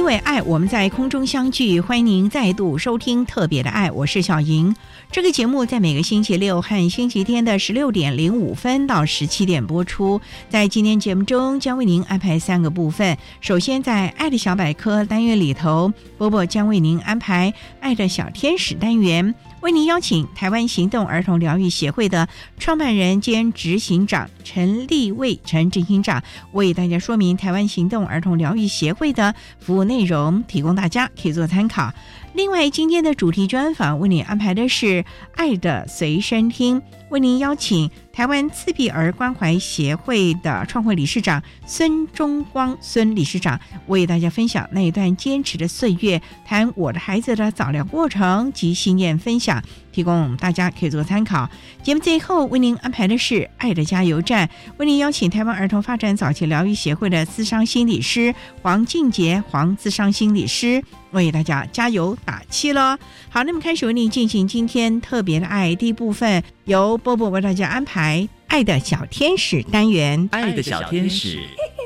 因为爱，我们在空中相聚。欢迎您再度收听《特别的爱》，我是小莹。这个节目在每个星期六和星期天的十六点零五分到十七点播出。在今天节目中，将为您安排三个部分。首先，在“爱的小百科”单元里头，波波将为您安排“爱的小天使”单元。为您邀请台湾行动儿童疗愈协会的创办人兼执行长陈立卫陈执行长为大家说明台湾行动儿童疗愈协会的服务内容，提供大家可以做参考。另外，今天的主题专访为您安排的是“爱的随身听”，为您邀请台湾自闭儿关怀协会的创会理事长孙中光孙理事长为大家分享那一段坚持的岁月，谈我的孩子的早疗过程及经验分享，提供大家可以做参考。节目最后为您安排的是“爱的加油站”，为您邀请台湾儿童发展早期疗愈协会的资商心理师黄静杰黄资商心理师。为大家加油打气了。好，那么开始为您进行今天特别的爱第一部分，由波波为大家安排“爱的小天使”单元。爱的小天使，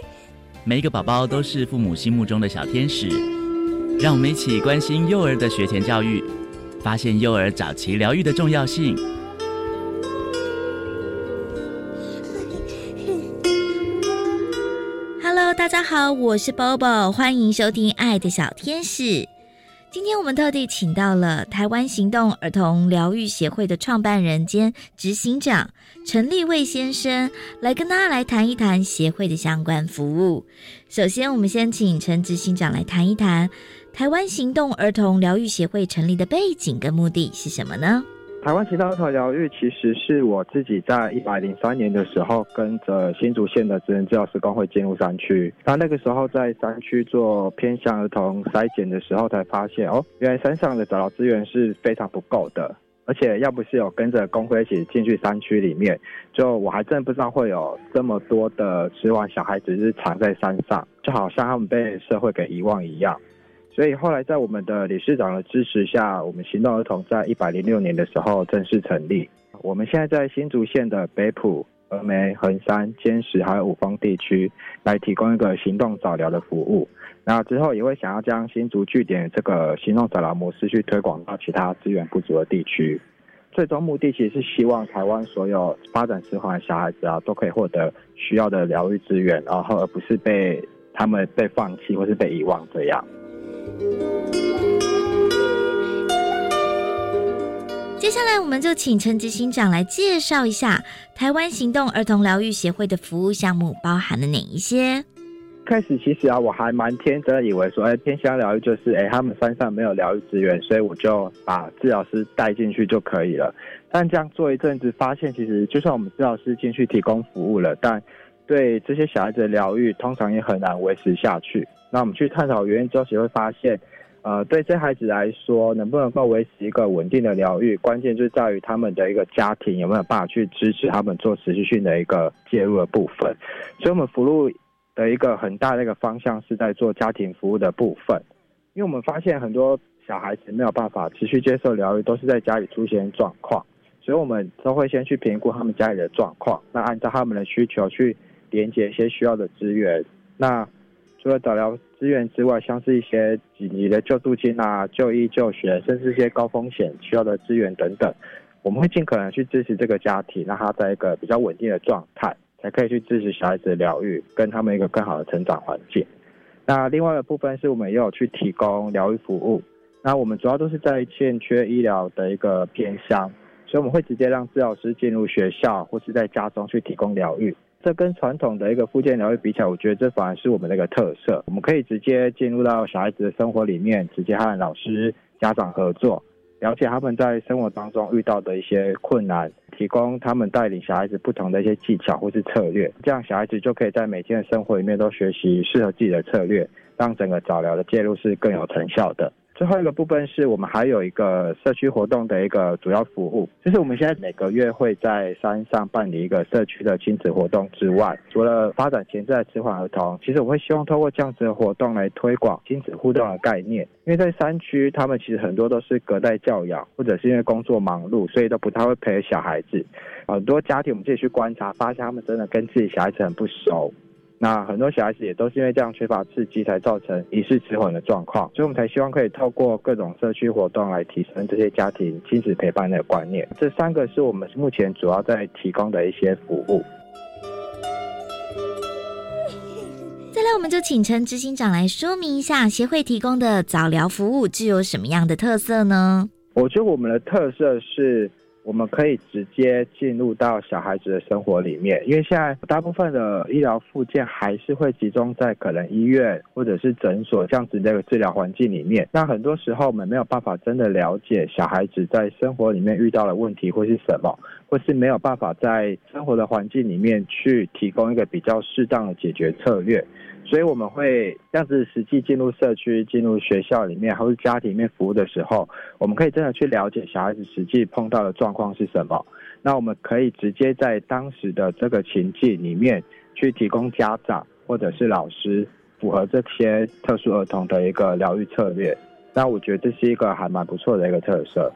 每一个宝宝都是父母心目中的小天使。让我们一起关心幼儿的学前教育，发现幼儿早期疗愈的重要性。大家好，我是 Bobo，欢迎收听《爱的小天使》。今天我们特地请到了台湾行动儿童疗愈协会的创办人兼执行长陈立卫先生，来跟大家来谈一谈协会的相关服务。首先，我们先请陈执行长来谈一谈台湾行动儿童疗愈协会成立的背景跟目的是什么呢？台湾行动儿童疗愈其实是我自己在一百零三年的时候，跟着新竹县的职能治疗师工会进入山区。那那个时候在山区做偏向儿童筛检的时候，才发现哦，原来山上的早疗资源是非常不够的。而且要不是有跟着工会一起进去山区里面，就我还真不知道会有这么多的失望小孩子是藏在山上，就好像他们被社会给遗忘一样。所以后来在我们的理事长的支持下，我们行动儿童在一百零六年的时候正式成立。我们现在在新竹县的北埔、峨眉、横山、尖石还有五峰地区来提供一个行动早疗的服务。那之后也会想要将新竹据点这个行动早疗模式去推广到其他资源不足的地区。最终目的其实是希望台湾所有发展迟缓的小孩子啊，都可以获得需要的疗愈资源，然后而不是被他们被放弃或是被遗忘这样。接下来，我们就请陈执行长来介绍一下台湾行动儿童疗愈协会的服务项目包含了哪一些。开始其实啊，我还蛮天真的以为说，哎，偏乡疗愈就是，哎，他们山上没有疗愈资源，所以我就把治疗师带进去就可以了。但这样做一阵子，发现其实就算我们治疗师进去提供服务了，但对这些小孩子的疗愈，通常也很难维持下去。那我们去探讨原因之后，就会发现，呃，对这孩子来说，能不能够维持一个稳定的疗愈，关键就在于他们的一个家庭有没有办法去支持他们做持续性的一个介入的部分。所以，我们服务。的一个很大的一个方向是在做家庭服务的部分，因为我们发现很多小孩子没有办法持续接受疗愈，都是在家里出现状况，所以我们都会先去评估他们家里的状况，那按照他们的需求去连接一些需要的资源。那除了早疗资源之外，像是一些紧急的救助金啊、就医就学，甚至一些高风险需要的资源等等，我们会尽可能去支持这个家庭，让他在一个比较稳定的状态，才可以去支持小孩子的疗愈，跟他们一个更好的成长环境。那另外的部分是我们也有去提供疗愈服务，那我们主要都是在欠缺医疗的一个偏乡，所以我们会直接让治疗师进入学校或是在家中去提供疗愈。这跟传统的一个附件疗愈比起来，我觉得这反而是我们的一个特色。我们可以直接进入到小孩子的生活里面，直接和老师、家长合作，了解他们在生活当中遇到的一些困难，提供他们带领小孩子不同的一些技巧或是策略，这样小孩子就可以在每天的生活里面都学习适合自己的策略，让整个早疗的介入是更有成效的。最后一个部分是我们还有一个社区活动的一个主要服务，就是我们现在每个月会在山上办理一个社区的亲子活动之外，除了发展潜在迟缓儿童，其实我会希望透过这样子的活动来推广亲子互动的概念。因为在山区，他们其实很多都是隔代教养，或者是因为工作忙碌，所以都不太会陪小孩子。很多家庭我们自己去观察，发现他们真的跟自己小孩子很不熟。那很多小孩子也都是因为这样缺乏刺激，才造成疑似迟缓的状况，所以我们才希望可以透过各种社区活动来提升这些家庭亲子陪伴的观念。这三个是我们目前主要在提供的一些服务。再来，我们就请陈执行长来说明一下协会提供的早疗服务具有什么样的特色呢？我觉得我们的特色是。我们可以直接进入到小孩子的生活里面，因为现在大部分的医疗附件还是会集中在可能医院或者是诊所这样子的一个治疗环境里面。那很多时候我们没有办法真的了解小孩子在生活里面遇到的问题会是什么，或是没有办法在生活的环境里面去提供一个比较适当的解决策略。所以我们会这样子实际进入社区、进入学校里面，或是家庭里面服务的时候，我们可以真的去了解小孩子实际碰到的状况是什么。那我们可以直接在当时的这个情境里面去提供家长或者是老师符合这些特殊儿童的一个疗愈策略。那我觉得这是一个还蛮不错的一个特色。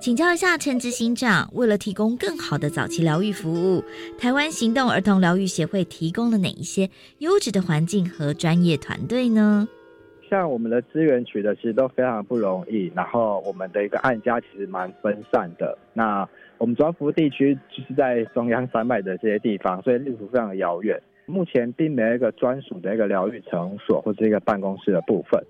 请教一下陈执行长，为了提供更好的早期疗愈服务，台湾行动儿童疗愈协会提供了哪一些优质的环境和专业团队呢？像我们的资源取得其实都非常不容易，然后我们的一个案家其实蛮分散的。那我们主要服务地区就是在中央山脉的这些地方，所以路途非常遥远。目前并没有一个专属的一个疗愈场所或者一个办公室的部分。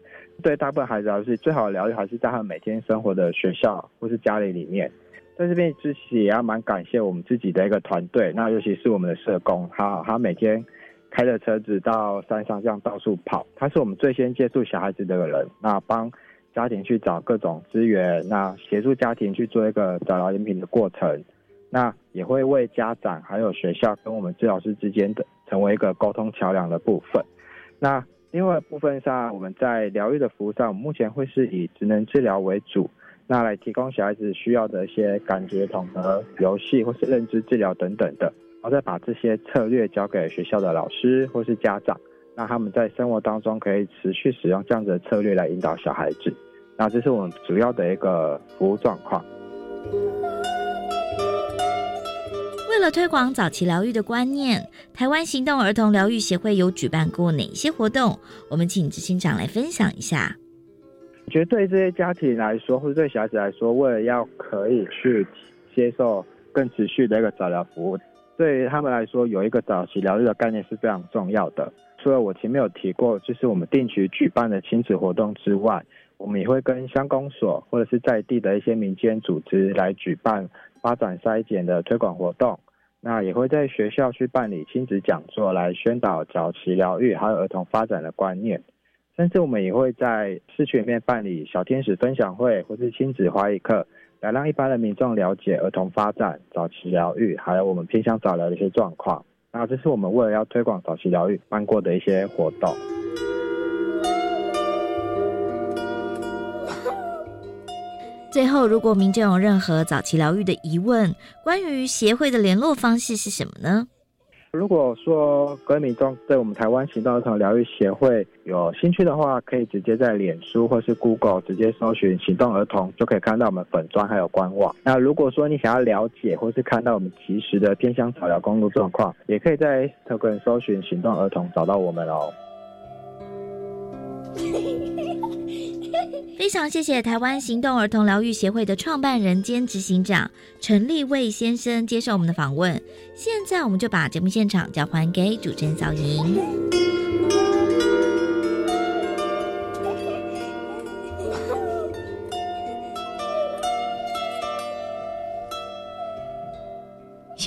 对大部分孩子来说，最好的疗愈还是在他们每天生活的学校或是家里里面。在这边其实也要蛮感谢我们自己的一个团队，那尤其是我们的社工，他他每天开着车子到山上这样到处跑，他是我们最先接触小孩子的人，那帮家庭去找各种资源，那协助家庭去做一个找疗饮品的过程，那也会为家长还有学校跟我们治疗师之间的成为一个沟通桥梁的部分，那。另外部分上，我们在疗愈的服务上，目前会是以职能治疗为主，那来提供小孩子需要的一些感觉统合、游戏或是认知治疗等等的，然后再把这些策略交给学校的老师或是家长，那他们在生活当中可以持续使用这样子的策略来引导小孩子，那这是我们主要的一个服务状况。为了推广早期疗愈的观念，台湾行动儿童疗愈协会有举办过哪些活动？我们请执行长来分享一下。我觉得对这些家庭来说，或者对小孩子来说，为了要可以去接受更持续的一个早疗服务，对于他们来说，有一个早期疗愈的概念是非常重要的。除了我前面有提过，就是我们定期举办的亲子活动之外，我们也会跟乡公所或者是在地的一些民间组织来举办发展筛检的推广活动。那也会在学校去办理亲子讲座，来宣导早期疗愈还有儿童发展的观念。甚至我们也会在市区里面办理小天使分享会或是亲子华语课，来让一般的民众了解儿童发展、早期疗愈，还有我们偏向早疗的一些状况。那这是我们为了要推广早期疗愈办过的一些活动。最后，如果民众有任何早期疗愈的疑问，关于协会的联络方式是什么呢？如果说各位民众对我们台湾行动儿童疗愈协会有兴趣的话，可以直接在脸书或是 Google 直接搜寻行动儿童，就可以看到我们粉砖还有官网。那如果说你想要了解或是看到我们及时的偏乡草疗公路状况，也可以在 Instagram 搜寻行动儿童找到我们哦。非常谢谢台湾行动儿童疗愈协会的创办人兼执行长陈立卫先生接受我们的访问。现在我们就把节目现场交还给主持人小莹。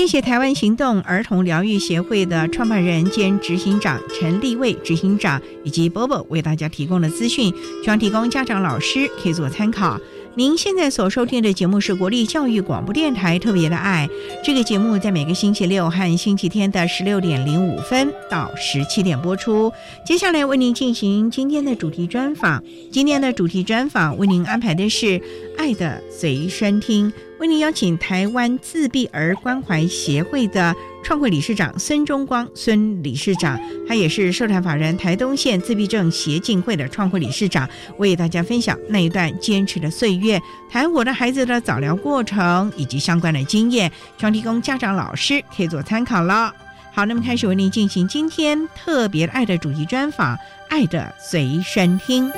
谢谢台湾行动儿童疗愈协会的创办人兼执行长陈立卫执行长以及波波为大家提供的资讯，希望提供家长老师可以做参考。您现在所收听的节目是国立教育广播电台特别的爱，这个节目在每个星期六和星期天的十六点零五分到十七点播出。接下来为您进行今天的主题专访，今天的主题专访为您安排的是《爱的随身听》。为您邀请台湾自闭儿关怀协会的创会理事长孙中光孙理事长，他也是社团法人台东县自闭症协进会的创会理事长，为大家分享那一段坚持的岁月，谈我的孩子的早疗过程以及相关的经验，希望提供家长老师可以做参考了。好，那么开始为您进行今天特别爱的主题专访，《爱的随身听》。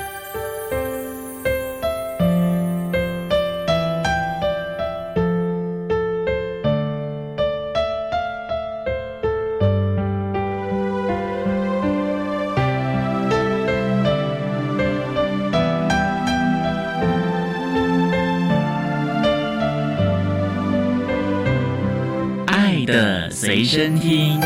随身听。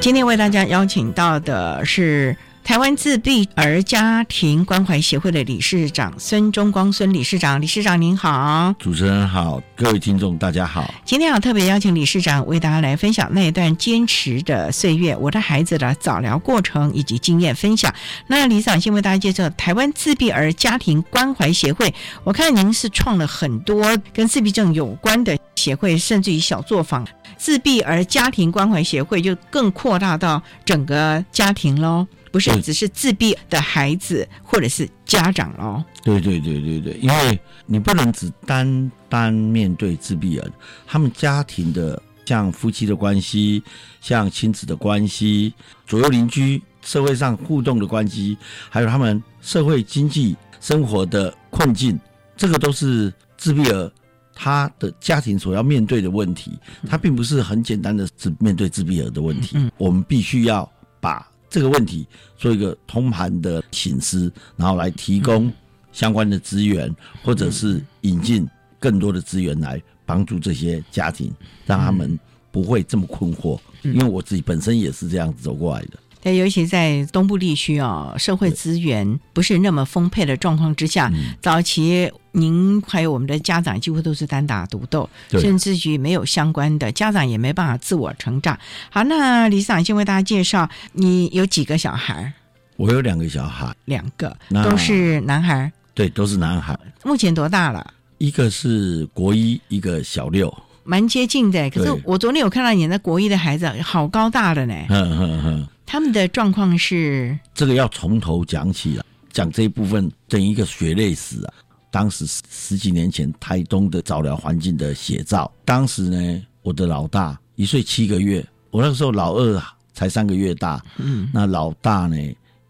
今天为大家邀请到的是。台湾自闭儿家庭关怀协会的理事长孙中光孙理事长，理事长您好，主持人好，各位听众大家好。今天要特别邀请理事长为大家来分享那一段坚持的岁月，我的孩子的早疗过程以及经验分享。那理事长先为大家介绍台湾自闭儿家庭关怀协会。我看您是创了很多跟自闭症有关的协会，甚至于小作坊。自闭儿家庭关怀协会就更扩大到整个家庭喽。不是只是自闭的孩子或者是家长哦。对对对对对，因为你不能只单单面对自闭儿，他们家庭的像夫妻的关系，像亲子的关系，左右邻居，社会上互动的关系，还有他们社会经济生活的困境，这个都是自闭儿他的家庭所要面对的问题。他并不是很简单的只面对自闭儿的问题，我们必须要把。这个问题做一个通盘的醒思，然后来提供相关的资源，或者是引进更多的资源来帮助这些家庭，让他们不会这么困惑。因为我自己本身也是这样子走过来的。对，尤其在东部地区哦，社会资源不是那么丰沛的状况之下，早期您还有我们的家长几乎都是单打独斗，甚至于没有相关的家长也没办法自我成长。好，那李市长先为大家介绍，你有几个小孩？我有两个小孩，两个都是男孩。对，都是男孩。目前多大了？一个是国一，一个小六，蛮接近的。可是我昨天有看到你那国一的孩子，好高大的呢。嗯嗯嗯。他们的状况是这个要从头讲起了，讲这一部分整一个血泪史啊。当时十几年前台东的早疗环境的写照。当时呢，我的老大一岁七个月，我那个时候老二啊才三个月大。嗯，那老大呢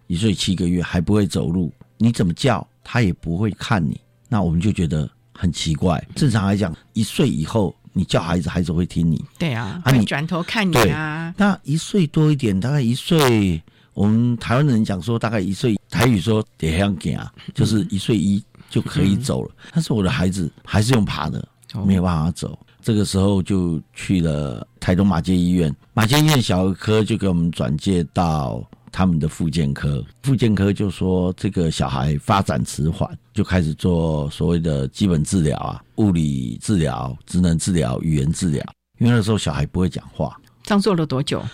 一岁七个月还不会走路，你怎么叫他也不会看你。那我们就觉得很奇怪。正常来讲，一岁以后。你叫孩子，孩子会听你。对啊，啊，你转头看你啊。那一岁多一点，大概一岁，我们台湾人讲说，大概一岁，台语说得样给啊，就是一岁一就可以走了。但是我的孩子还是用爬的，没有办法走。这个时候就去了台东马街医院，马街医院小儿科就给我们转介到他们的复健科，复健科就说这个小孩发展迟缓，就开始做所谓的基本治疗啊，物理治疗、职能治疗、语言治疗。因为那时候小孩不会讲话，这样做了多久？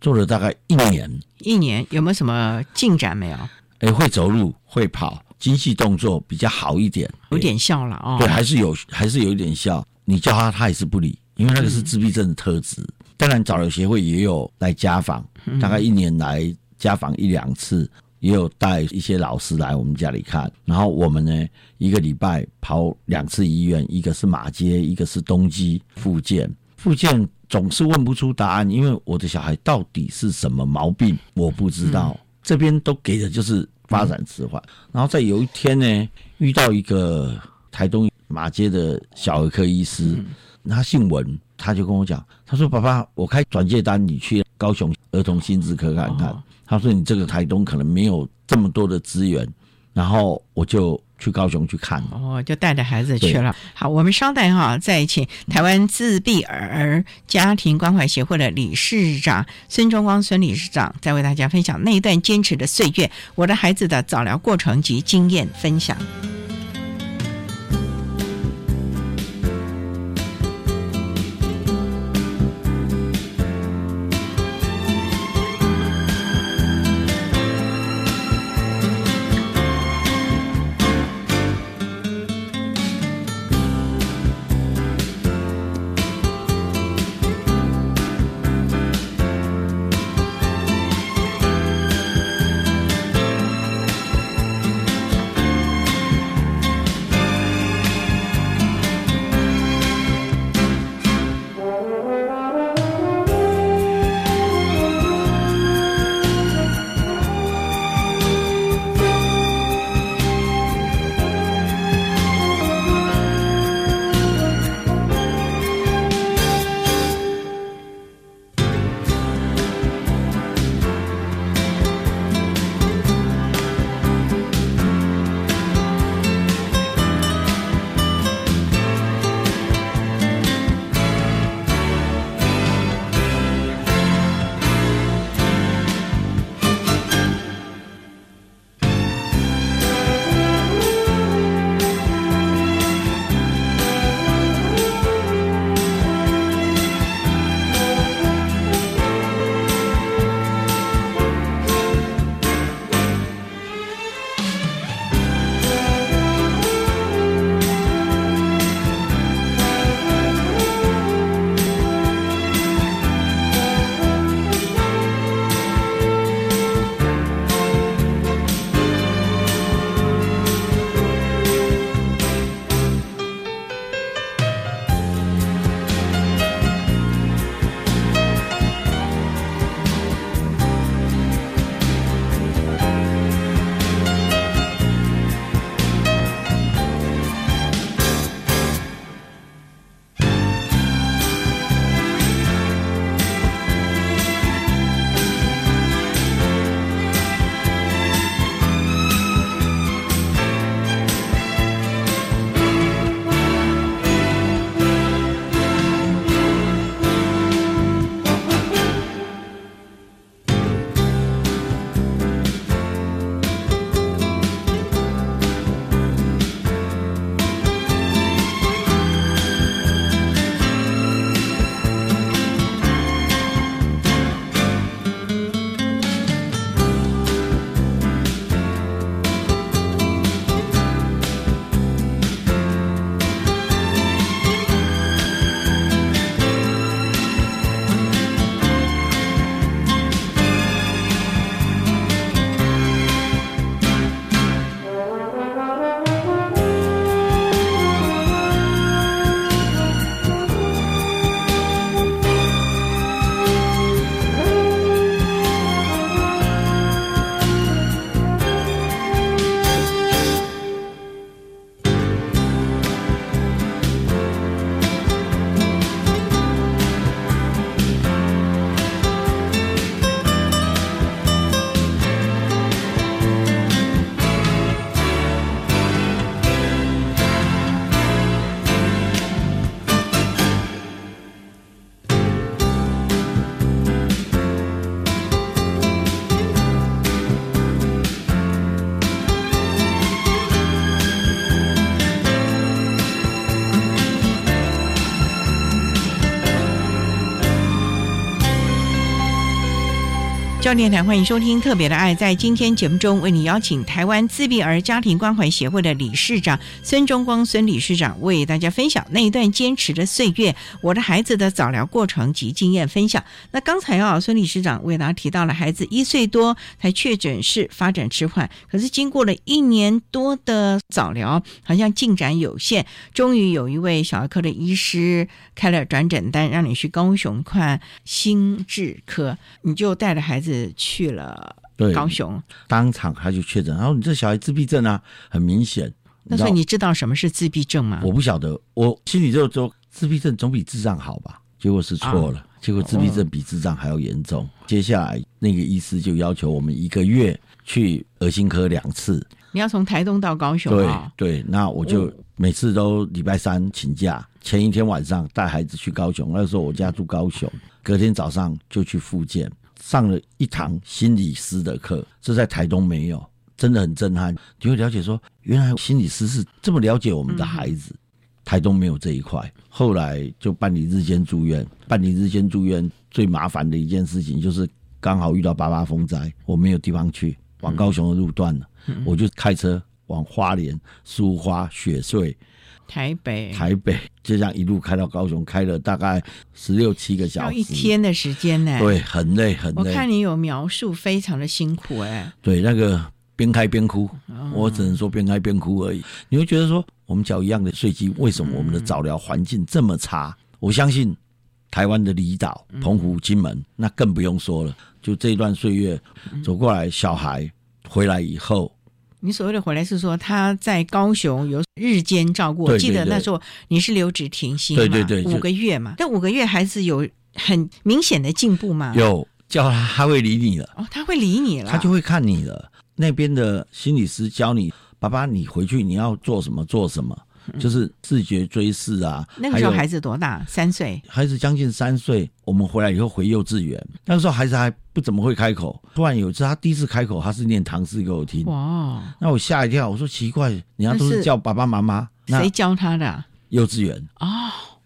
做了大概一年。一年有没有什么进展没有？哎，会走路，会跑，精细动作比较好一点，有点效了哦。对，还是有，还是有一点效。你叫他，他也是不理，因为那个是自闭症的特质。当然，早疗协会也有来家访，大概一年来家访一两次，也有带一些老师来我们家里看。然后我们呢，一个礼拜跑两次医院，一个是马街，一个是东基复健。复健总是问不出答案，因为我的小孩到底是什么毛病，我不知道。这边都给的就是发展迟缓。然后在有一天呢，遇到一个台东马街的小儿科医师，他姓文。他就跟我讲，他说：“爸爸，我开转介单，你去高雄儿童心智科看看。”他说：“你这个台东可能没有这么多的资源。”然后我就去高雄去看，哦，就带着孩子去了。好，我们稍待哈，再请台湾自闭儿家庭关怀协会的理事长孙中光孙理事长，再为大家分享那一段坚持的岁月，我的孩子的早疗过程及经验分享。焦点台欢迎收听《特别的爱》。在今天节目中，为你邀请台湾自闭儿家庭关怀协会的理事长孙中光孙理事长，为大家分享那一段坚持的岁月，我的孩子的早疗过程及经验分享。那刚才啊，孙理事长为大家提到了孩子一岁多才确诊是发展迟缓，可是经过了一年多的早疗，好像进展有限，终于有一位小儿科的医师开了转诊单，让你去高雄看心智科，你就带着孩子去了对，高雄。当场他就确诊，然后你这小孩自闭症啊，很明显。那所以你知道什么是自闭症吗？我不晓得，我心里就说自闭症总比智障好吧？结果是错了，结果自闭症比智障还要严重。接下来那个医师就要求我们一个月去儿心科两次，你要从台东到高雄对啊、对，那我就每次都礼拜三请假，前一天晚上带孩子去高雄。那时候我家住高雄，隔天早上就去复健，上了一堂心理师的课，这在台东没有，真的很震撼。你会了解说，原来心理师是这么了解我们的孩子。台东没有这一块，后来就办理日间住院。办理日间住院最麻烦的一件事情就是刚好遇到八八风灾，我没有地方去，往高雄的路断了，我就开车往花莲、苏花、雪穗、台北台北，就这样一路开到高雄，开了大概十六七个小要时，一天的时间呢。对，很累很累。我看你有描述，非常的辛苦哎。对，那个边开边哭，哦我只能说边开边哭而已。你会觉得说，我们缴一样的税金，为什么我们的早疗环境这么差？我相信台湾的离岛、澎湖、金门，那更不用说了。就这一段岁月走过来，小孩回来以后，你所谓的回来是说他在高雄有日间照顾，我记得那时候你是留职停薪嘛，对对对五个月嘛。但五个月孩子有很明显的进步吗？有叫他，他会理你了。哦，他会理你了，他就会看你了。那边的心理师教你，爸爸，你回去你要做什么做什么，就是自觉追视啊。那个时候孩子多大？三岁。孩子将近三岁，我们回来以后回幼稚园，那个时候孩子还不怎么会开口。突然有一次他第一次开口，他是念唐诗给我听，哇，那我吓一跳，我说奇怪，人家都是是叫爸爸妈妈，谁教他的？幼稚园哦，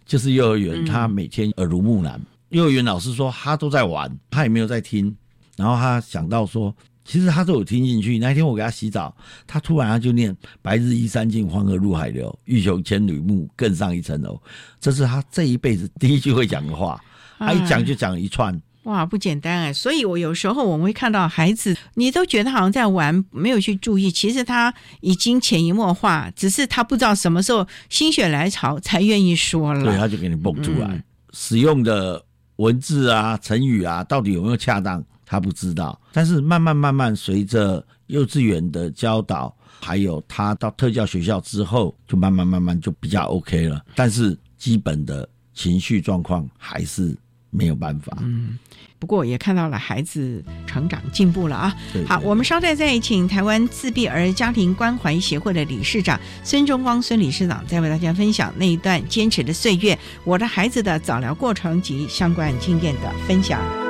就是幼儿园，嗯他每天耳濡目染。幼儿园老师说他都在玩，他也没有在听。然后他想到说，其实他都有听进去。那一天我给他洗澡，他突然他就念“白日依山尽，黄河入海流，欲穷千里目，更上一层楼”，这是他这一辈子第一句会讲的话。他一讲就讲一串，哇，不简单哎！所以我有时候我们会看到孩子，你都觉得好像在玩，没有去注意，其实他已经潜移默化，只是他不知道什么时候心血来潮才愿意说了对，了。他就给你蹦出来。嗯使用的文字啊、成语啊，到底有没有恰当，他不知道。但是慢慢慢慢，随着幼稚园的教导，还有他到特教学校之后，就慢慢慢慢就比较 OK 了。但是基本的情绪状况还是没有办法。嗯不过也看到了孩子成长进步了啊。好，对对我们稍待再请台湾自闭儿家庭关怀协会的理事长孙中光孙理事长，再为大家分享那一段坚持的岁月，我的孩子的早疗过程及相关经验的分享。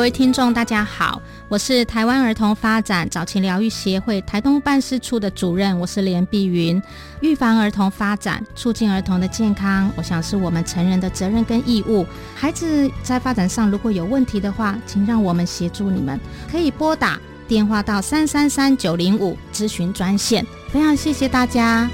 各位听众，大家好，我是台湾儿童发展早期疗愈协会台东办事处的主任，我是连碧云。预防儿童发展，促进儿童的健康，我想是我们成人的责任跟义务。孩子在发展上如果有问题的话，请让我们协助你们，可以拨打电话到三三三九零五咨询专线。非常谢谢大家。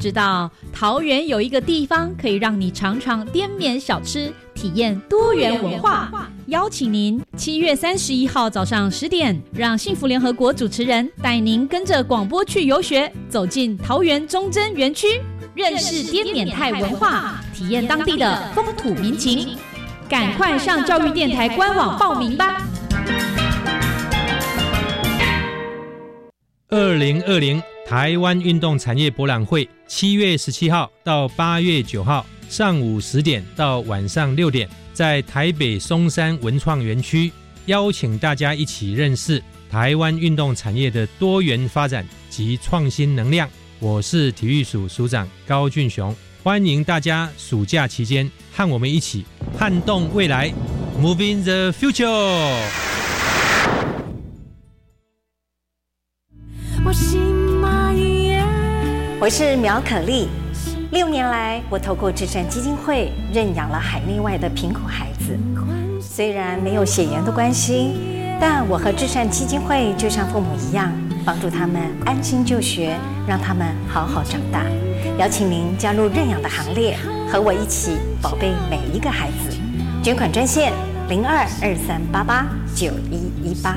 知道桃园有一个地方可以让你尝尝滇缅小吃，体验多元文化？邀请您七月三十一号早上十点，让幸福联合国主持人带您跟着广播去游学，走进桃园忠贞园区，认识滇缅泰文化，体验当地的风土民情。赶快上教育电台官网报名吧！二零二零台湾运动产业博览会，七月十七号到八月九号，上午十点到晚上六点，在台北松山文创园区，邀请大家一起认识台湾运动产业的多元发展及创新能量。我是体育署署长高俊雄，欢迎大家暑假期间和我们一起撼动未来，Moving the Future。我是苗可丽。六年来，我透过智善基金会认养了海内外的贫苦孩子。虽然没有血缘的关系，但我和智善基金会就像父母一样，帮助他们安心就学，让他们好好长大。邀请您加入认养的行列，和我一起宝贝每一个孩子。捐款专线零二二三八八九一一八。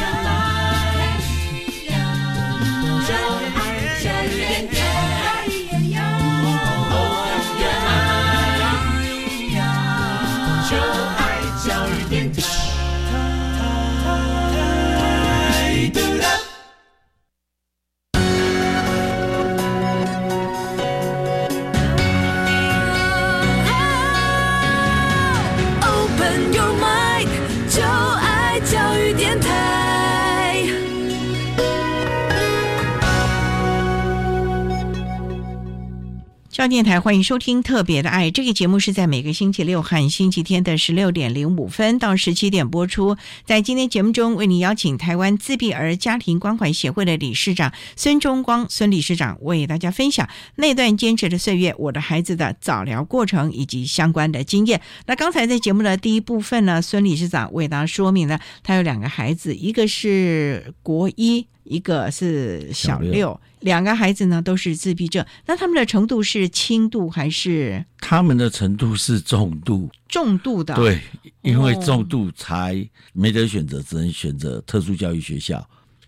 上电台欢迎收听《特别的爱》这个节目，是在每个星期六和星期天的十六点零五分到十七点播出。在今天节目中，为你邀请台湾自闭儿家庭关怀协会的理事长孙中光孙理事长为大家分享那段坚持的岁月，我的孩子的早疗过程以及相关的经验。那刚才在节目的第一部分呢，孙理事长为大家说明了他有两个孩子，一个是国一，一个是小六。两个孩子呢都是自闭症，那他们的程度是轻度还是？他们的程度是重度，重度的。对，因为重度才没得选择，只能选择特殊教育学校。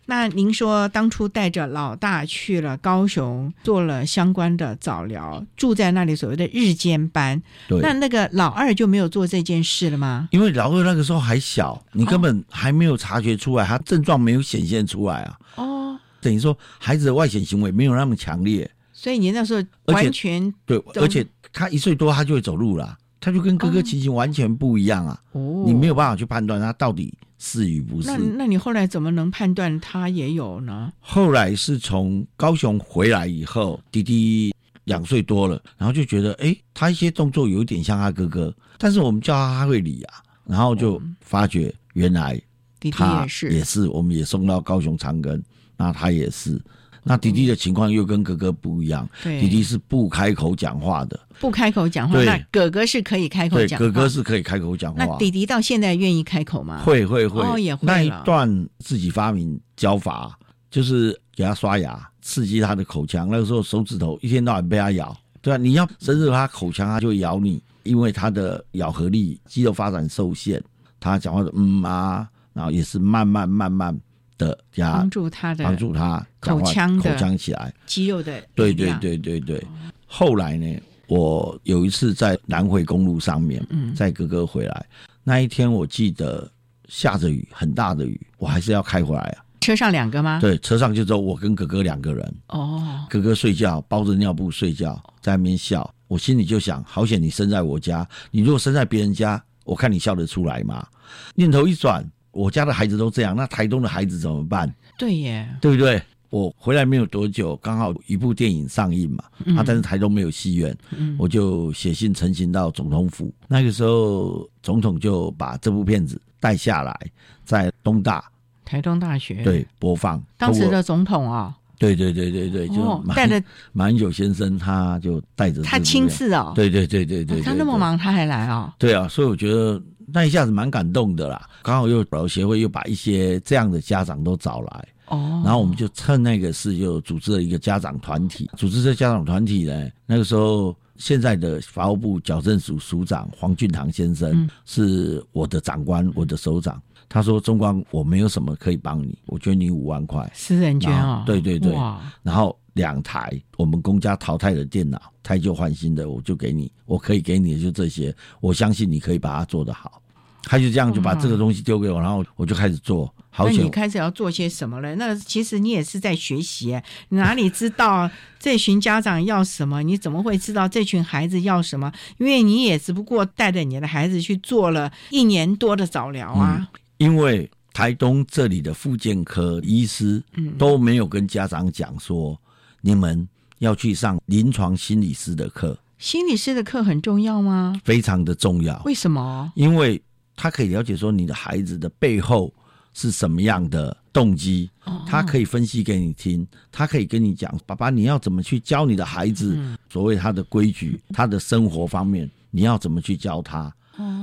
那您说当初带着老大去了高雄，做了相关的早疗，住在那里所谓的日间班。对。那那个老二就没有做这件事了吗？因为老二那个时候还小，你根本还没有察觉出来，他症状没有显现出来啊。哦。等于说，孩子的外显行为没有那么强烈，所以你那时候完全对，而且他一岁多他就会走路了，他就跟哥哥情形完全不一样啊！哦，你没有办法去判断他到底是与不是。那那你后来怎么能判断他也有呢？后来是从高雄回来以后，弟弟两岁多了，然后就觉得，哎，他一些动作有点像他哥哥，但是我们叫他他会理啊，然后就发觉原来弟弟也是，也是，我们也送到高雄长庚。那他也是，那弟弟的情况又跟哥哥不一样。弟弟是不开口讲话的，不开口讲话。那哥哥是可以开口讲。哥哥是可以开口讲话。那弟弟到现在愿意开口吗？会会会。哦，也会。那一段自己发明教法，就是给他刷牙，刺激他的口腔。那个时候手指头一天到晚被他咬，对啊，你要深入他口腔，他就会咬你，因为他的咬合力、肌肉发展受限，他讲话的嗯啊，然后也是慢慢慢慢。的帮助他的帮助他口腔口腔起来肌肉的对对对对对。后来呢，我有一次在南回公路上面，载哥哥回来那一天，我记得下着雨，很大的雨，我还是要开回来啊。车上两个吗？对，车上就只有我跟哥哥两个人。哦，哥哥睡觉，包着尿布睡觉，在那边笑。我心里就想，好险你生在我家，你如果生在别人家，我看你笑得出来吗？念头一转。我家的孩子都这样，那台东的孩子怎么办？对耶，对不对？我回来没有多久，刚好一部电影上映嘛，啊，但是台东没有戏院，我就写信呈行到总统府。那个时候，总统就把这部片子带下来，在东大台东大学对播放。当时的总统啊，对对对对对，就带着马英九先生他就带着他亲自哦，对对对对对，他对对那么忙他还来哦，对啊，所以我觉得那一下子蛮感动的啦。刚好又保留协会又把一些这样的家长都找来，哦，然后我们就趁那个事就组织了一个家长团体。组织这家长团体呢，那个时候现在的法务部矫正署署长黄俊堂先生嗯是我的长官，我的首长。他说：“中光，我没有什么可以帮你，我捐你五万块。”私人捐哦，对对对，然后两台我们公家淘汰的电脑，汰旧换新的，我就给你，我可以给你的就这些，我相信你可以把它做得好。他就这样就把这个东西丢给我，然后我就开始做。好险那你，开始要做些什么了？那其实你也是在学习，你哪里知道这群家长要什么？你怎么会知道这群孩子要什么？因为你也只不过带着你的孩子去做了一年多的早疗啊。因为台东这里的复健科医师嗯都没有跟家长讲说，你们要去上临床心理师的课，心理师的课很重要吗？非常的重要。为什么？因为他可以了解说你的孩子的背后是什么样的动机，他可以分析给你听，他可以跟你讲，爸爸你要怎么去教你的孩子，所谓他的规矩，他的生活方面，你要怎么去教他，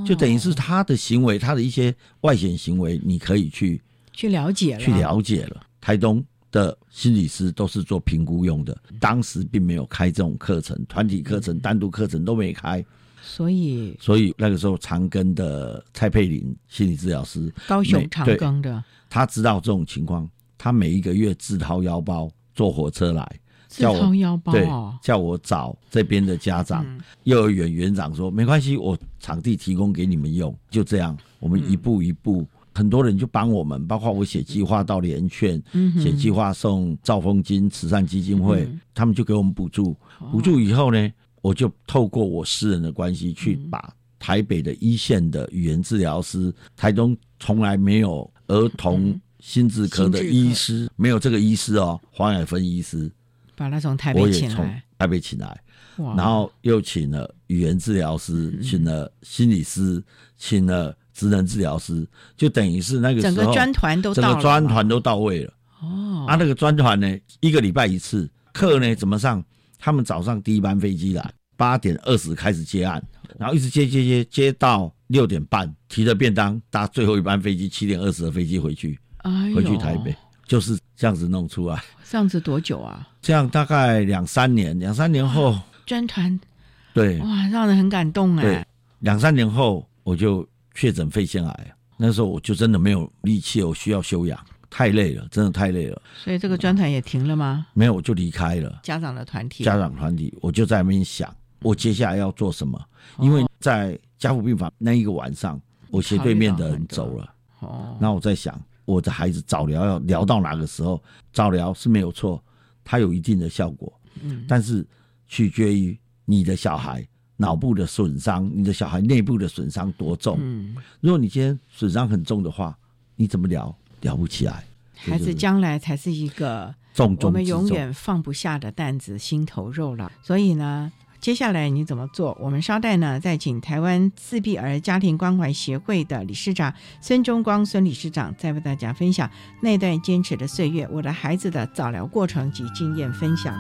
就等于是他的行为，他的一些外显行为，你可以去去了解了，去了解了。台东的心理师都是做评估用的，当时并没有开这种课程，团体课程、单独课程都没开。所以所以那个时候长庚的蔡佩玲心理治疗师，高雄长庚的。他知道这种情况，他每一个月自掏腰包坐火车来，自叫我掏腰包对哦，叫我找这边的家长、嗯。幼儿园园长说没关系，我场地提供给你们用，就这样，我们一步一步。很多人就帮我们，包括我写计划到联券，嗯写计划送兆丰金慈善基金会，嗯他们就给我们补助。补助以后呢，我就透过我私人的关系去嗯把台北的一线的语言治疗师，台中从来没有儿童心智科的医师，没有这个医师哦，黄海芬医师，把他从台北请来，台北请来，然后又请了语言治疗师，嗯。请了心理师，请了职能治疗师，就等于是那个整个专团都整个专团都到位了。哦，啊，那个专团呢，一个礼拜一次，课呢怎么上？他们早上第一班飞机来，八点二十开始接案，然后一直接接接接到六点半，提着便当搭最后一班飞机，七点二十的飞机回去，哎回去台北，就是这样子弄出来。这样子多久啊？这样大概两三年，两三年后，专团对哇，让人很感动对哎。，两三年后我就确诊肺腺癌，那时候我就真的没有力气，我需要休养，太累了，真的太累了。所以这个专团也停了吗？没有，我就离开了。家长的团体，家长团体，我就在那边想，我接下来要做什么？哦因为在家护病房那一个晚上，我斜对面的人走了，哦，那我在想，我的孩子早疗要聊到哪个时候？早疗是没有错，它有一定的效果，嗯但是取决于你的小孩脑部的损伤，你的小孩内部的损伤多重。嗯，如果你今天损伤很重的话，你怎么疗？疗不起来。孩子将来才是一个我们永远放不下的担子，心头肉了。所以呢，接下来你怎么做？我们稍待呢，再请台湾自闭儿家庭关怀协会的理事长孙中光孙理事长，再为大家分享那段坚持的岁月，我的孩子的早疗过程及经验分享。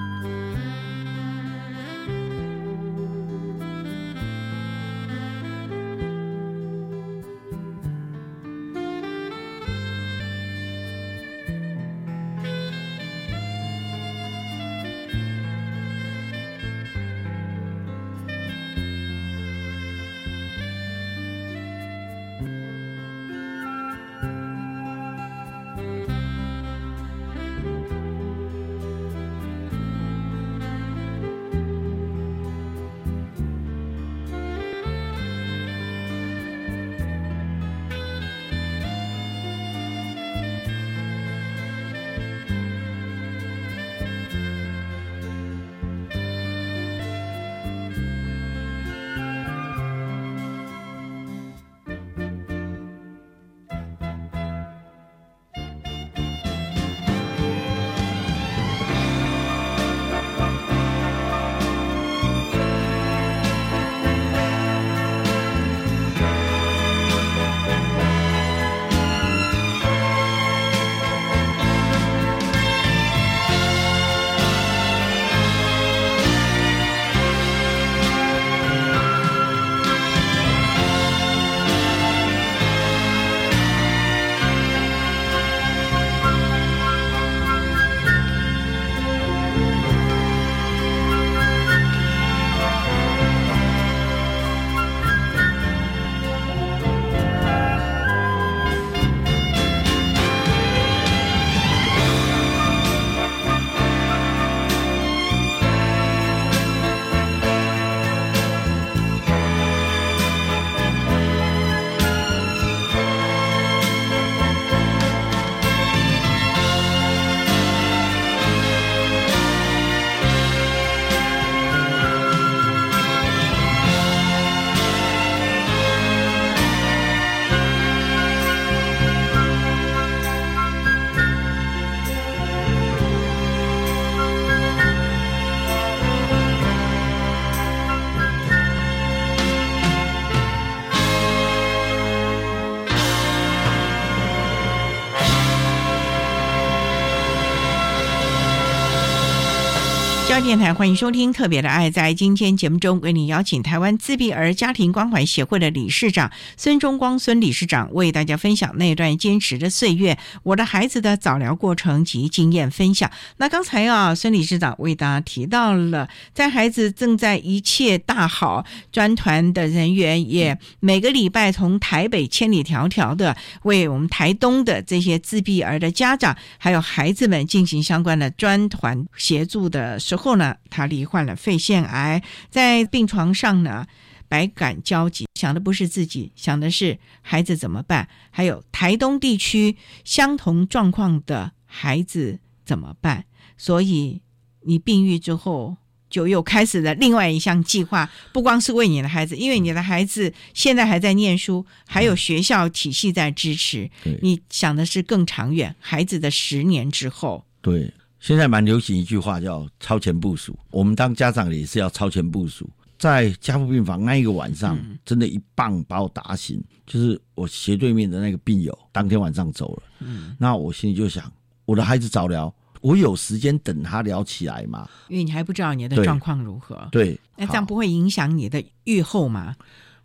电台欢迎收听《特别的爱》。在今天节目中，为你邀请台湾自闭儿家庭关怀协会的理事长孙中光孙理事长，为大家分享那段坚持的岁月，我的孩子的早疗过程及经验分享。那刚才啊，孙理事长为大家提到了，在孩子正在一切大好，专团的人员也每个礼拜从台北千里迢迢的为我们台东的这些自闭儿的家长还有孩子们进行相关的专团协助的时候呢，他罹患了肺腺癌，在病床上呢。百感交集，想的不是自己，想的是孩子怎么办？还有台东地区相同状况的孩子怎么办？所以你病愈之后，就又开始了另外一项计划，不光是为你的孩子，因为你的孩子现在还在念书，还有学校体系在支持。你想的是更长远，孩子的十年之后。对，现在蛮流行一句话叫“超前部署”，我们当家长也是要超前部署。在加护病房那一个晚上，真的一棒把我打醒。就是我斜对面的那个病友，当天晚上走了。嗯，那我心里就想，我的孩子早疗，我有时间等他聊起来吗？因为你还不知道你的状况如何。对，那这样不会影响你的愈后吗？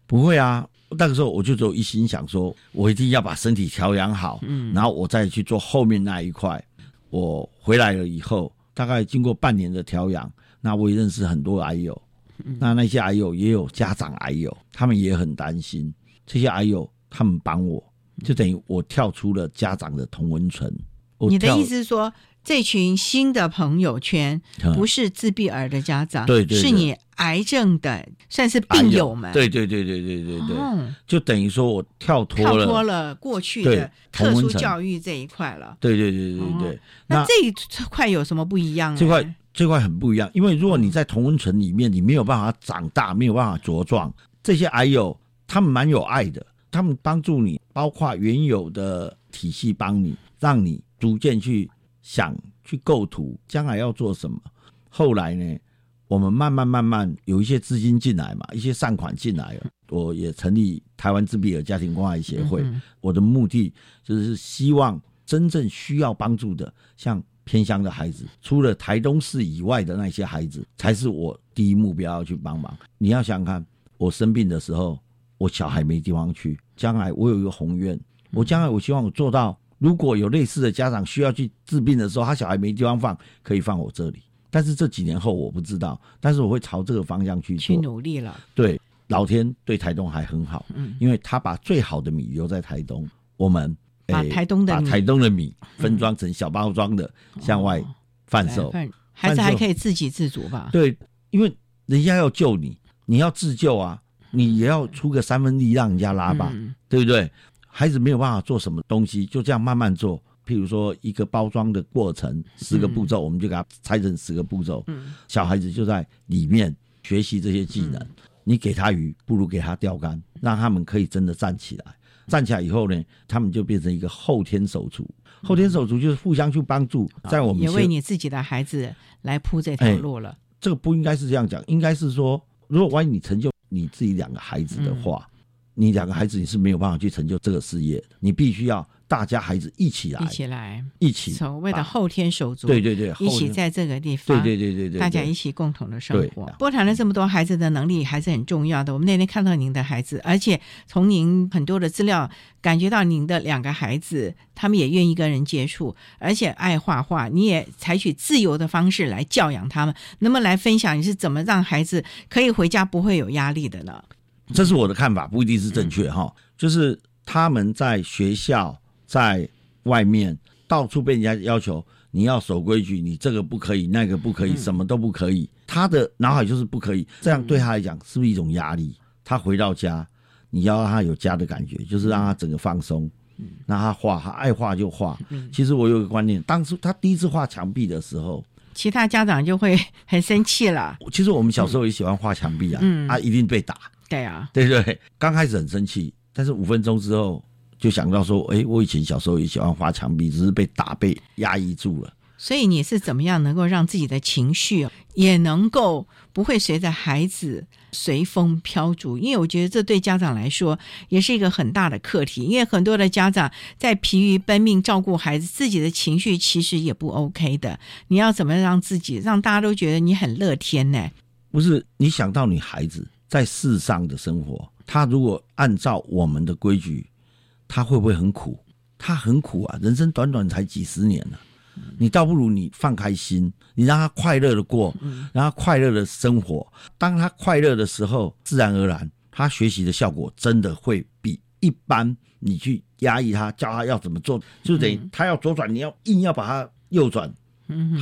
不会啊，那个时候我就只有一心想说，我一定要把身体调养好。嗯，然后我再去做后面那一块。我回来了以后，大概经过半年的调养，那我也认识很多癌友。那那些癌友也有家长癌友，他们也很担心。这些癌友他们帮我，就等于我跳出了家长的同温层。你的意思是说，这群新的朋友圈不是自闭儿的家长，对对，是你癌症的算是病友们。对对对对对对对，就等于说我跳脱了跳脱了过去的特殊教育这一块了。对对对对对，那这一块有什么不一样？这块。这块很不一样，因为如果你在同温层里面，你没有办法长大，没有办法茁壮。这些癌友他们蛮有爱的，他们帮助你，包括原有的体系帮你，让你逐渐去想、去构图将来要做什么。后来呢，我们慢慢慢慢有一些资金进来嘛，一些善款进来了，我也成立台湾自闭儿家庭关怀协会。我的目的就是希望真正需要帮助的，像。偏乡的孩子，除了台东市以外的那些孩子，才是我第一目标要去帮忙。你要想看，我生病的时候，我小孩没地方去。将来我有一个宏愿，我将来我希望我做到，如果有类似的家长需要去治病的时候，他小孩没地方放，可以放我这里。但是这几年后我不知道，但是我会朝这个方向去去努力了。对，老天对台东还很好，嗯，因为他把最好的米留在台东，我们。把台东的把台东的米分装成小包装的向外贩售，孩子还可以自给自足吧？对，因为人家要救你，你要自救啊，你也要出个三分力让人家拉吧，对不对？孩子没有办法做什么东西，就这样慢慢做。譬如说一个包装的过程，十个步骤，我们就给它拆成十个步骤。小孩子就在里面学习这些技能。你给他鱼，不如给他钓竿，让他们可以真的站起来。站起来以后呢，他们就变成一个后天手足。后天手足就是互相去帮助，在我们也为你自己的孩子来铺这条路了。这个不应该是这样讲，应该是说，如果万一你成就你自己两个孩子的话，你两个孩子你是没有办法去成就这个事业的，你必须要。大家孩子一起来，一起来，一起所谓的后天手足，对对对，一起在这个地方，对对对对对，大家一起共同的生活。波谈了这么多孩子的能力还是很重要的。我们那天看到您的孩子，而且从您很多的资料感觉到您的两个孩子，他们也愿意跟人接触，而且爱画画。你也采取自由的方式来教养他们，能不能来分享你是怎么让孩子可以回家不会有压力的呢？这是我的看法，不一定是正确哈。就是他们在学校。在外面到处被人家要求你要守规矩，你这个不可以，那个不可以，什么都不可以。他的脑海就是不可以，这样对他来讲是不是一种压力？他回到家，你要让他有家的感觉，就是让他整个放松。让他画，他爱画就画。其实我有个观念，当初他第一次画墙壁的时候，其他家长就会很生气了。其实我们小时候也喜欢画墙壁啊，嗯啊，一定被打。对啊，对对，刚开始很生气，但是五分钟之后。就想到说，哎，我以前小时候也喜欢画墙壁，只是被打被压抑住了。所以你是怎么样能够让自己的情绪也能够不会随着孩子随风飘逐？因为我觉得这对家长来说也是一个很大的课题。因为很多的家长在疲于奔命照顾孩子，自己的情绪其实也不 OK 的。你要怎么让自己让大家都觉得你很乐天呢？不是你想到你孩子在世上的生活，他如果按照我们的规矩，他会不会很苦？他很苦啊！人生短短才几十年呢，你倒不如你放开心，你让他快乐的过，让他快乐的生活。当他快乐的时候，自然而然，他学习的效果真的会比一般你去压抑他，教他要怎么做，就等于他要左转，你要硬要把他右转，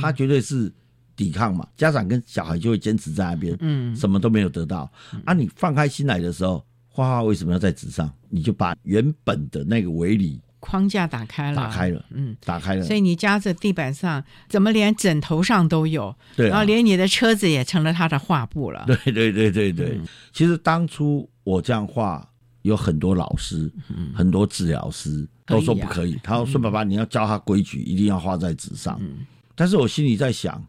他绝对是抵抗嘛。家长跟小孩就会坚持在那边，嗯，什么都没有得到。啊，你放开心来的时候，画画为什么要在纸上？你就把原本的那个围篱。框架打开了，打开了，嗯，打开了。所以你家这地板上怎么连枕头上都有？对，然后连你的车子也成了他的画布了。对对对对对。其实当初我这样画，有很多老师、很多治疗师都说不可以。他说：“孙爸爸，你要教他规矩，一定要画在纸上。”但是我心里在想，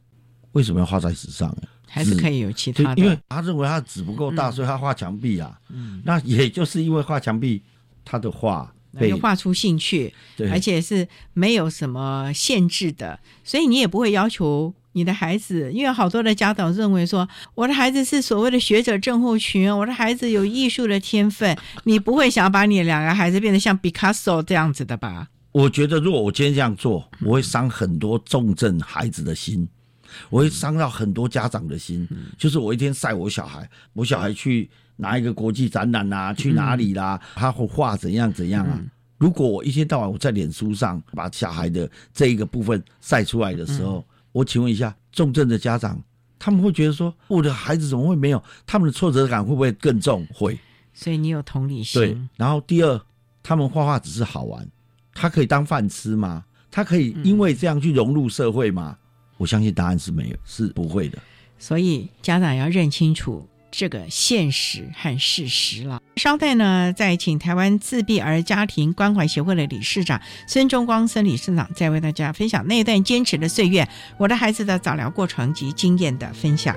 为什么要画在纸上？还是可以有其他的？因为他认为他的纸不够大，所以他画墙壁啊。嗯，那也就是因为画墙壁，他的画。就画出兴趣，而且是没有什么限制的，所以你也不会要求你的孩子，因为好多的家长认为说，我的孩子是所谓的学者症候群，我的孩子有艺术的天分，你不会想把你两个孩子变得像 Picasso 这样子的吧？我觉得，如果我今天这样做，我会伤很多重症孩子的心，我会伤到很多家长的心。就是我一天晒我小孩，我小孩去。拿一个国际展览啊，去哪里啦？他会画怎样怎样啊？如果我一天到晚我在脸书上把小孩的这一个部分晒出来的时候，我请问一下，重症的家长他们会觉得说，我的孩子怎么会没有？他们的挫折感会不会更重？会。所以你有同理心。对。然后第二，他们画画只是好玩，他可以当饭吃吗？他可以因为这样去融入社会吗？我相信答案是没有，是不会的。所以家长要认清楚。这个现实和事实了。稍待呢，再请台湾自闭儿家庭关怀协会的理事长孙中光孙理事长，再为大家分享那段坚持的岁月，我的孩子的早疗过程及经验的分享。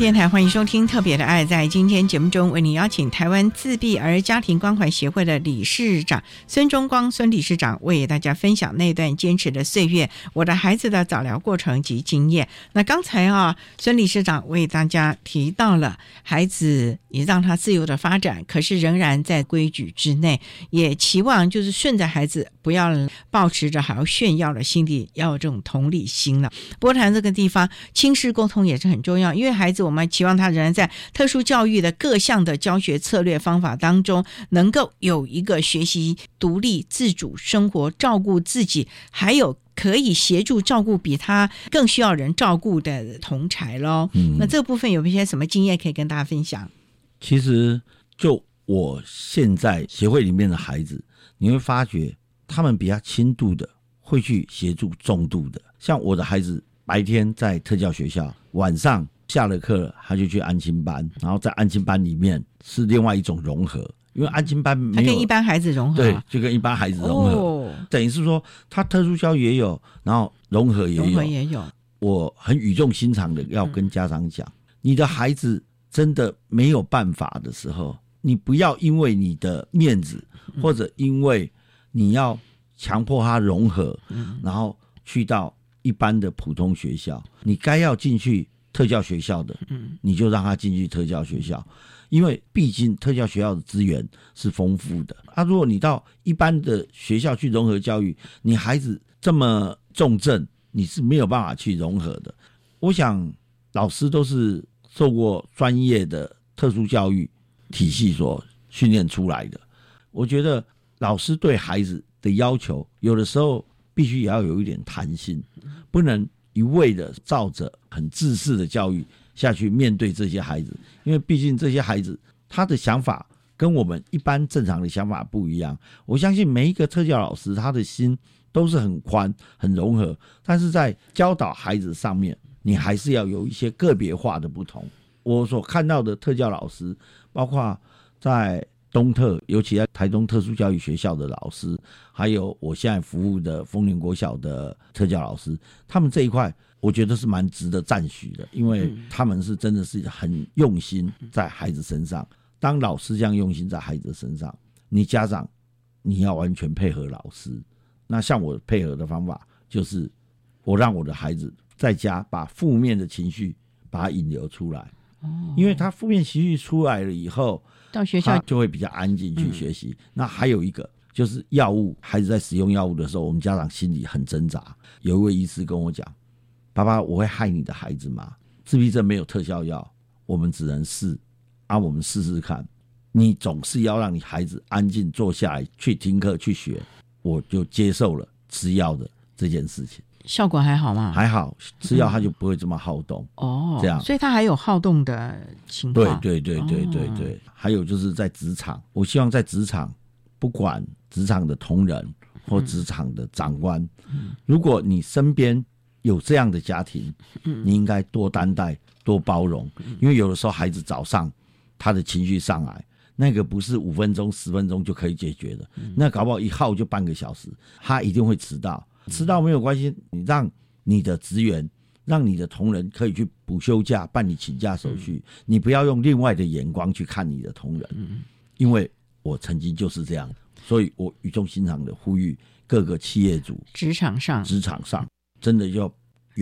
电台欢迎收听《特别的爱》。在今天节目中，为您邀请台湾自闭儿家庭关怀协会的理事长孙中光孙理事长为大家分享那段坚持的岁月，我的孩子的早疗过程及经验。那刚才啊，孙理事长为大家提到了孩子，也让他自由的发展，可是仍然在规矩之内，也期望就是顺着孩子，不要抱持着还要炫耀的心理，要有这种同理心了。波谈这个地方，亲师沟通也是很重要，因为孩子们期望他仍然在特殊教育的各项的教学策略方法当中，能够有一个学习独立自主生活、照顾自己，还有可以协助照顾比他更需要人照顾的同才喽。嗯那这部分有一些什么经验可以跟大家分享？其实就我现在协会里面的孩子，你会发觉他们比较轻度的会去协助重度的。像我的孩子白天在特教学校，晚上下了课他就去安心班，然后在安心班里面是另外一种融合，因为安心班他没有跟一般孩子融合对啊，，就跟一般孩子融合，哦。等于是说他特殊教育也有，然后融合也有，融合也有，我很语重心长的要跟家长讲，你的孩子真的没有办法的时候，你不要因为你的面子，或者因为你要强迫他融合，然后去到一般的普通学校，你该要进去特教学校的，嗯你就让他进去特教学校，因为毕竟特教学校的资源是丰富的。啊，如果你到一般的学校去融合教育，你孩子这么重症，你是没有办法去融合的。我想老师都是受过专业的特殊教育体系所训练出来的。我觉得老师对孩子的要求，有的时候必须也要有一点弹性，不能一味的照着很自私的教育下去面对这些孩子，因为毕竟这些孩子他的想法跟我们一般正常的想法不一样。我相信每一个特教老师他的心都是很宽、很融合，但是在教导孩子上面，你还是要有一些个别化的不同。我所看到的特教老师，包括在东特，尤其在台东特殊教育学校的老师，还有我现在服务的丰年国小的特教老师，他们这一块，我觉得是蛮值得赞许的，因为他们是真的是很用心在孩子身上。当老师这样用心在孩子身上，你家长你要完全配合老师。那像我配合的方法，就是我让我的孩子在家把负面的情绪把它引流出来，因为他负面情绪出来了以后，到学校就会比较安静去学习。那还有一个就是药物，孩子在使用药物的时候，我们家长心里很挣扎。有一位医师跟我讲：“爸爸，我会害你的孩子吗？自闭症没有特效药，我们只能试啊，我们试试看。你总是要让你孩子安静坐下来去听课去学，我就接受了吃药的这件事情。效果还好吗？还好吃药他就不会这么好动。哦，这样所以他还有好动的情对况。对对对对哦对，还有就是在职场，我希望在职场，不管职场的同仁或职场的长官，如果你身边有这样的家庭，你应该多担待、多包容，因为有的时候孩子早上他的情绪上来。那个不是五分钟、十分钟就可以解决的，那搞不好一耗就半个小时，他一定会迟到。迟到没有关系，你让你的职员让你的同仁可以去补休假、办理请假手续，你不要用另外的眼光去看你的同仁，因为我曾经就是这样，所以我语重心长的呼吁各个企业主、职场上。职场上真的要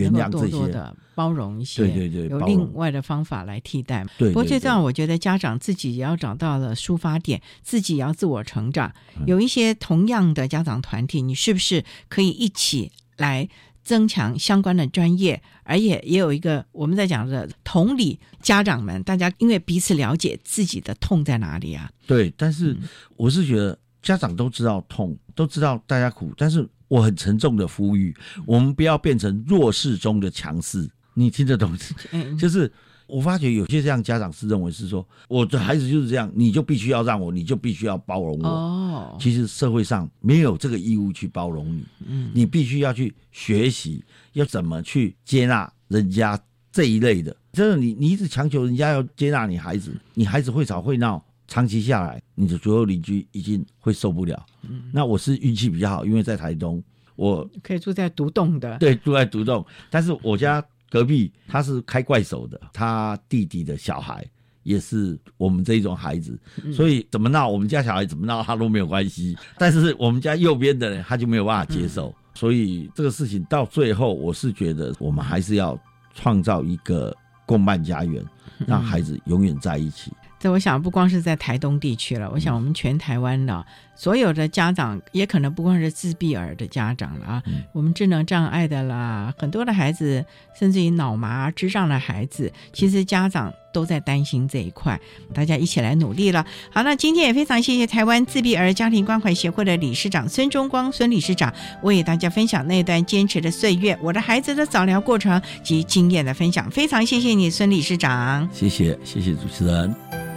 原谅这能够多多，的包容一些，对对对有另外的方法来替代。对不过最重要，我觉得家长自己也要找到了抒发点，自己也要自我成长。嗯有一些同样的家长团体，你是不是可以一起来？增强相关的专业，而且也有一个我们在讲的同理，家长们大家因为彼此了解自己的痛在哪里啊，对，但是我是觉得家长都知道痛，都知道大家苦，但是我很沉重的呼吁，我们不要变成弱势中的强势。你听得懂？嗯，就是我发觉有些这样家长是认为是说，我的孩子就是这样，你就必须要让我，你就必须要包容我。哦，其实社会上没有这个义务去包容你，嗯，你必须要去学习，要怎么去接纳人家这一类的。真的，你你一直强求人家要接纳你孩子，你孩子会吵会闹，长期下来，你的左右邻居已经会受不了。嗯。那我是运气比较好，因为在台东，我可以住在独栋的，对住在独栋，但是我家隔壁他是开怪手的，他弟弟的小孩也是我们这一种孩子，所以怎么闹我们家小孩怎么闹他都没有关系，但是我们家右边的人他就没有办法接受，所以这个事情到最后，我是觉得我们还是要创造一个共办家园，让孩子永远在一起。这我想不光是在台东地区了，我想我们全台湾的所有的家长，也可能不光是自闭儿的家长了啊，我们智能障碍的啦，很多的孩子，甚至于脑麻、智障的孩子，其实家长都在担心这一块，大家一起来努力了。好，那今天也非常谢谢台湾自闭儿家庭关怀协会的理事长孙中光孙理事长，为大家分享那段坚持的岁月，我的孩子的早疗过程及经验的分享，非常谢谢你，孙理事长。谢谢，谢谢主持人。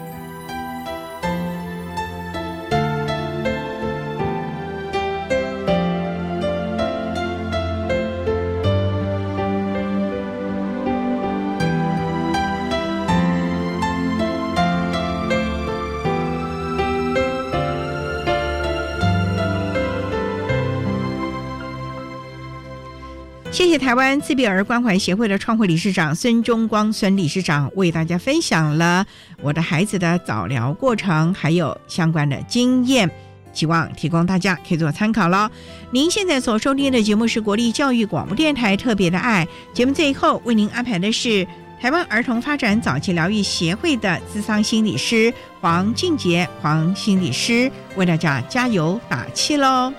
谢台湾自闭儿关怀协会的创会理事长孙中光孙理事长为大家分享了我的孩子的早疗过程，还有相关的经验，希望提供大家可以做参考喽。您现在所收听的节目是国立教育广播电台特别的爱节目，最后为您安排的是台湾儿童发展早期疗愈协会的资商心理师黄静杰黄心理师为大家加油打气喽。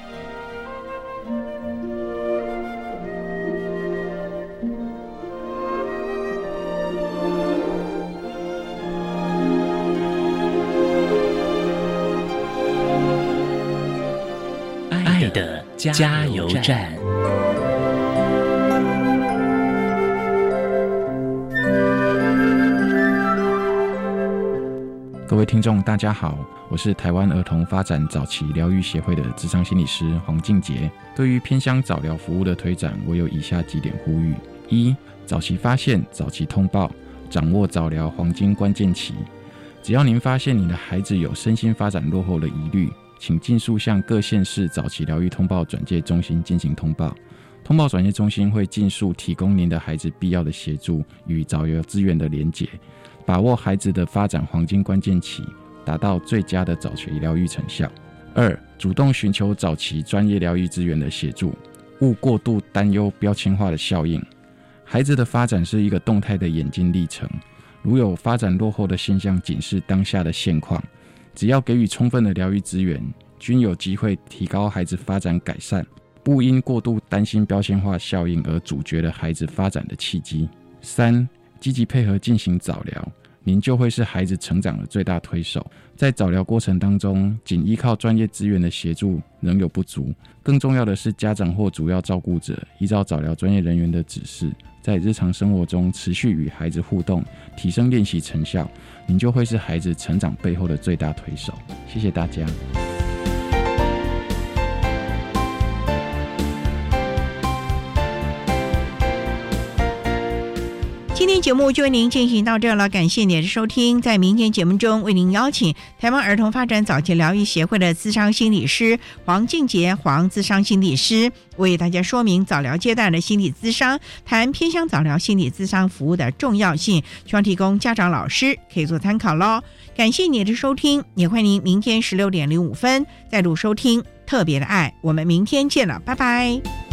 加油站。各位听众，大家好，我是台湾儿童发展早期疗愈协会的智商心理师黄静杰。对于偏乡早疗服务的推展，我有以下几点呼吁：一、早期发现、早期通报，掌握早疗黄金关键期。只要您发现你的孩子有身心发展落后的疑虑。请尽速向各县市早期疗愈通报转介中心进行通报，通报转介中心会尽速提供您的孩子必要的协助与早疗资源的连结，把握孩子的发展黄金关键期，达到最佳的早期疗愈成效。二、主动寻求早期专业疗愈资源的协助，勿过度担忧标签化的效应。孩子的发展是一个动态的演进历程，如有发展落后的现象，仅是当下的现况。只要给予充分的疗愈资源，均有机会提高孩子发展改善。不因过度担心标签化效应而阻绝了孩子发展的契机。三、积极配合进行早疗，您就会是孩子成长的最大推手。在早疗过程当中，仅依靠专业资源的协助仍有不足，更重要的是家长或主要照顾者依照早疗专业人员的指示，在日常生活中持续与孩子互动，提升练习成效。您就会是孩子成长背后的最大推手。谢谢大家。今天节目就为您进行到这了，感谢您的收听。在明天节目中，为您邀请台湾儿童发展早期疗愈协会的资商心理师黄静杰黄资商心理师，为大家说明早疗阶段的心理咨商，谈偏向早疗心理咨商服务的重要性，希望提供家长老师可以做参考喽。感谢您的收听，也欢迎您明天十六点零五分再度收听特别的爱。我们明天见了，拜拜。